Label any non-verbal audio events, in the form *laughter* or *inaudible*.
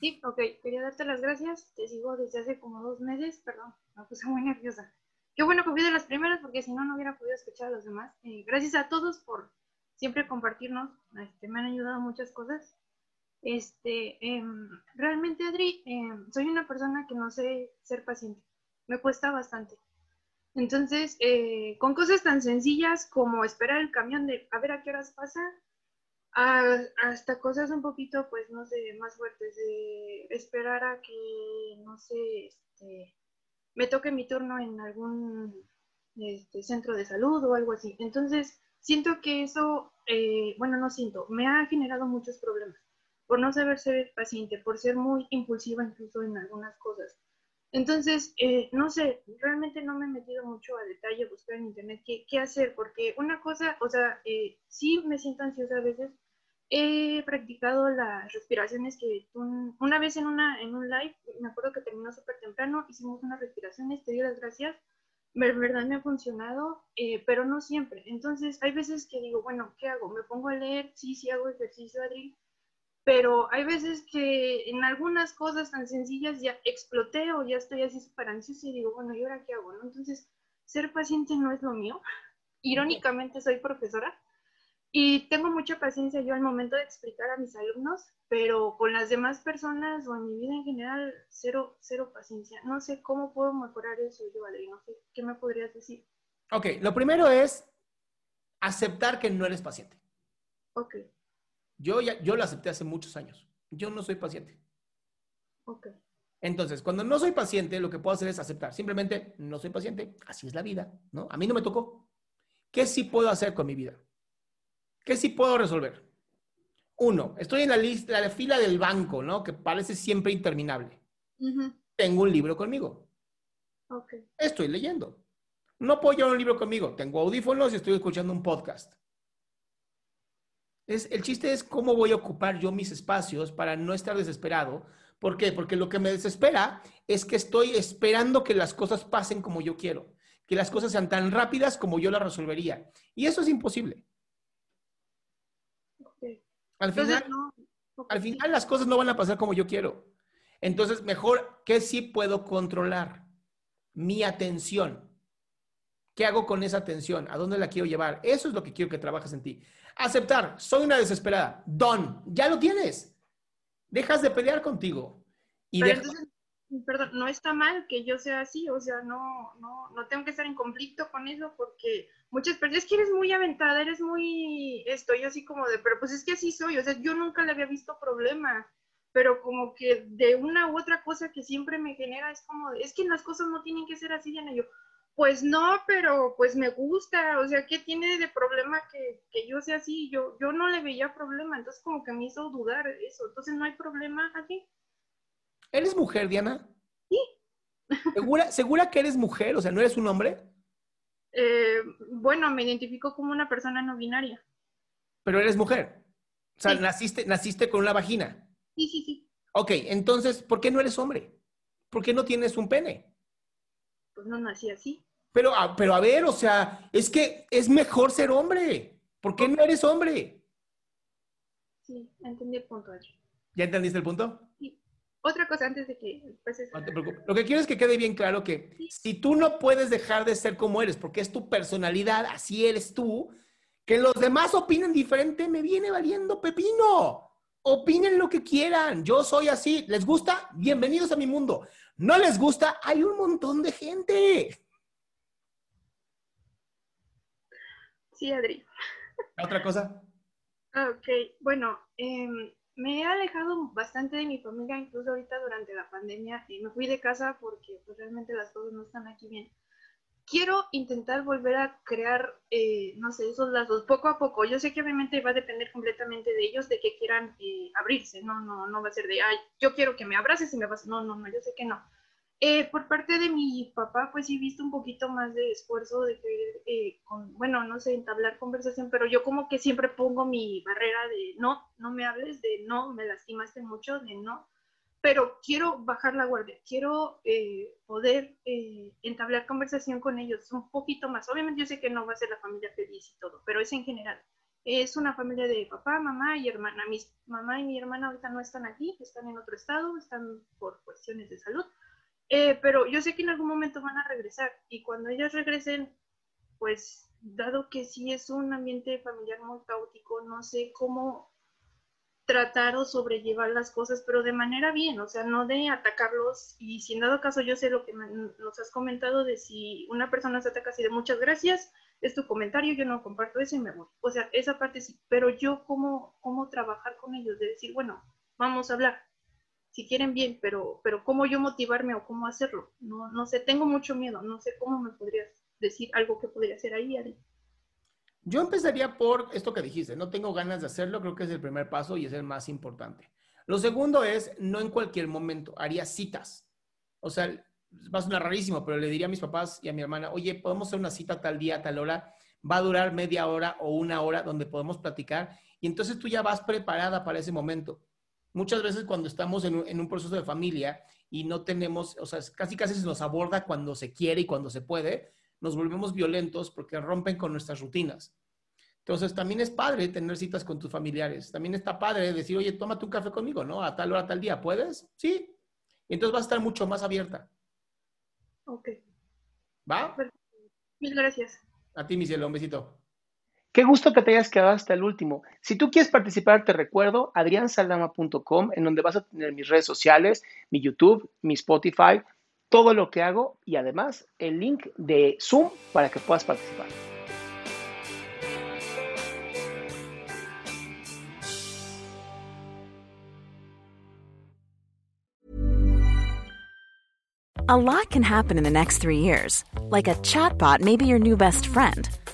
Sí, ok. Quería darte las gracias. Te sigo desde hace como dos meses. Perdón, me puse muy nerviosa. Qué bueno que fui las primeras porque si no, no hubiera podido escuchar a los demás. Eh, gracias a todos por siempre compartirnos. Este, me han ayudado muchas cosas. Este, em, realmente, Adri, em, soy una persona que no sé ser paciente. Me cuesta bastante. Entonces, eh, con cosas tan sencillas como esperar el camión de a ver a qué horas pasa, a- hasta cosas un poquito, pues, no sé, más fuertes, de esperar a que, no sé, este, me toque mi turno en algún este, centro de salud o algo así. Entonces, siento que eso, eh, bueno, no siento, me ha generado muchos problemas por no saber ser paciente, por ser muy impulsiva incluso en algunas cosas. Entonces, eh, no sé, realmente no me he metido mucho a detalle a buscar en internet qué, qué hacer, porque una cosa, o sea, eh, sí me siento ansiosa a veces. He practicado las respiraciones que una vez en, una, en un live, me acuerdo que terminó súper temprano, hicimos unas respiraciones, te doy las gracias, de verdad me ha funcionado, eh, pero no siempre. Entonces, hay veces que digo, bueno, ¿qué hago? ¿Me pongo a leer? Sí, sí hago ejercicio, Adri, pero hay veces que en algunas cosas tan sencillas ya exploté o ya estoy así súper ansiosa y digo, bueno, ¿y ahora qué hago? no? Entonces, ser paciente no es lo mío. Irónicamente, soy profesora y tengo mucha paciencia yo al momento de explicar a mis alumnos, pero con las demás personas o en mi vida en general, cero, cero paciencia. No sé cómo puedo mejorar eso yo, Adri, no sé, ¿qué me podrías decir? Ok, lo primero es aceptar que no eres paciente. Ok, Yo, ya, yo lo acepté hace muchos años. Yo no soy paciente. ok, Entonces, cuando no soy paciente, lo que puedo hacer es aceptar. Simplemente, no soy paciente. Así es la vida, ¿no? A mí no me tocó. ¿Qué sí puedo hacer con mi vida? ¿Qué sí puedo resolver? Uno, estoy en la lista, la fila del banco, ¿no? Que parece siempre interminable. Tengo un libro conmigo. Estoy leyendo. No puedo llevar un libro conmigo. Tengo audífonos y estoy escuchando un podcast. Es, el chiste es cómo voy a ocupar yo mis espacios para no estar desesperado. ¿Por qué? Porque lo que me desespera es que estoy esperando que las cosas pasen como yo quiero, que las cosas sean tan rápidas como yo las resolvería. Y eso es imposible. Al Entonces, final, no, al final las cosas no van a pasar como yo quiero. Entonces, mejor, ¿qué sí puedo controlar? Mi atención. ¿Qué hago con esa atención? ¿A dónde la quiero llevar? Eso es lo que quiero que trabajes en ti. Aceptar, soy una desesperada. Don, ya lo tienes. Dejas de pelear contigo. Y Pero deja- entonces, perdón, no está mal que yo sea así, o sea, no, no, no tengo que estar en conflicto con eso porque muchas personas, es que eres muy aventada, eres muy, estoy así como de, pero pues es que así soy, o sea, yo nunca le había visto problema, pero como que de una u otra cosa que siempre me genera es como, es que las cosas no tienen que ser así, Diana, yo, Pues no, pero pues me gusta, o sea, ¿qué tiene de problema que, que, yo sea así? Yo, yo no le veía problema, entonces como que me hizo dudar eso, entonces no hay problema aquí. ¿Eres mujer, Diana? Sí. ¿Segura, ¿Segura que eres mujer? O sea, ¿no eres un hombre? Eh, bueno, me identifico como una persona no binaria. Pero eres mujer. O sea, naciste, naciste con una vagina. Sí, sí, sí. Ok, entonces, ¿por qué no eres hombre? ¿Por qué no tienes un pene? Pues no nací así. Pero, pero a ver, o sea, es que es mejor ser hombre. ¿Por qué no eres hombre? Sí, entendí el punto. ¿Ya entendiste el punto? Sí. Otra cosa antes de que No te preocupes. Lo que quiero es que quede bien claro que si tú no puedes dejar de ser como eres, porque es tu personalidad, así eres tú, que los demás opinen diferente, me viene valiendo pepino. Opinen lo que quieran. Yo soy así. ¿Les gusta? Bienvenidos a mi mundo. ¿No les gusta? Hay un montón de gente. Sí, Adri. ¿Otra cosa? *laughs* Ok, bueno, eh, me he alejado bastante de mi familia, incluso ahorita durante la pandemia. y me fui de casa porque pues, realmente las cosas no están aquí bien. Quiero intentar volver a crear, eh, no sé, esos lazos poco a poco. Yo sé que obviamente va a depender completamente de ellos, de que quieran eh, abrirse. No, no, no va a ser de, ay, yo quiero que me abraces y me vas. No, no, no, yo sé que no eh, por parte de mi papá, pues sí visto un poquito más de esfuerzo de querer, eh, con, bueno, no sé, entablar conversación, pero yo como que siempre pongo mi barrera de no, no me hables, de no, me lastimaste mucho, de no, pero quiero bajar la guardia, quiero eh, poder entablar conversación con ellos un poquito más. Obviamente yo sé que no va a ser la familia feliz y todo, pero es en general. Es una familia de papá, mamá y hermana. Mi mamá y mi hermana ahorita no están aquí, están en otro estado, están por cuestiones de salud eh, pero yo sé que en algún momento van a regresar y cuando ellas regresen, pues dado que sí es un ambiente familiar muy caótico, no sé cómo tratar o sobrellevar las cosas, pero de manera bien, o sea, no de atacarlos. Y si en dado caso yo sé lo que nos has comentado de si una persona se ataca así de muchas gracias, es tu comentario, yo no comparto eso y me voy. O sea, esa parte sí, pero yo cómo, cómo trabajar con ellos, de decir, bueno, vamos a hablar, si quieren bien, pero, pero cómo yo motivarme o cómo hacerlo. No, no sé, tengo mucho miedo, no sé cómo me podrías decir algo que podría hacer ahí, Ari. Yo empezaría por esto que dijiste, no tengo ganas de hacerlo, creo que es el primer paso y es el más importante. Lo segundo es, no en cualquier momento, haría citas. O sea, va a sonar rarísimo, pero le diría a mis papás y a mi hermana, oye, podemos hacer una cita tal día, tal hora, va a durar media hora o una hora donde podemos platicar y entonces tú ya vas preparada para ese momento muchas veces cuando estamos en un, proceso de familia y no tenemos, o sea, casi casi se nos aborda cuando se quiere y cuando se puede, nos volvemos violentos porque rompen con nuestras rutinas. Entonces, también es padre tener citas con tus familiares. También está padre decir, oye, tómate un café conmigo, ¿no? A tal hora, tal día. ¿Puedes? Sí. Y entonces vas a estar mucho más abierta. Ok. ¿Va? Mil gracias. A ti, mi cielo. Un besito. Qué gusto que te hayas quedado hasta el último. Si tú quieres participar, te recuerdo adriansaldama.com, en donde vas a tener mis redes sociales, mi YouTube, mi Spotify, todo lo que hago y además el link de Zoom para que puedas participar. A lot can happen in the next three years. Like a chatbot may be your new best friend.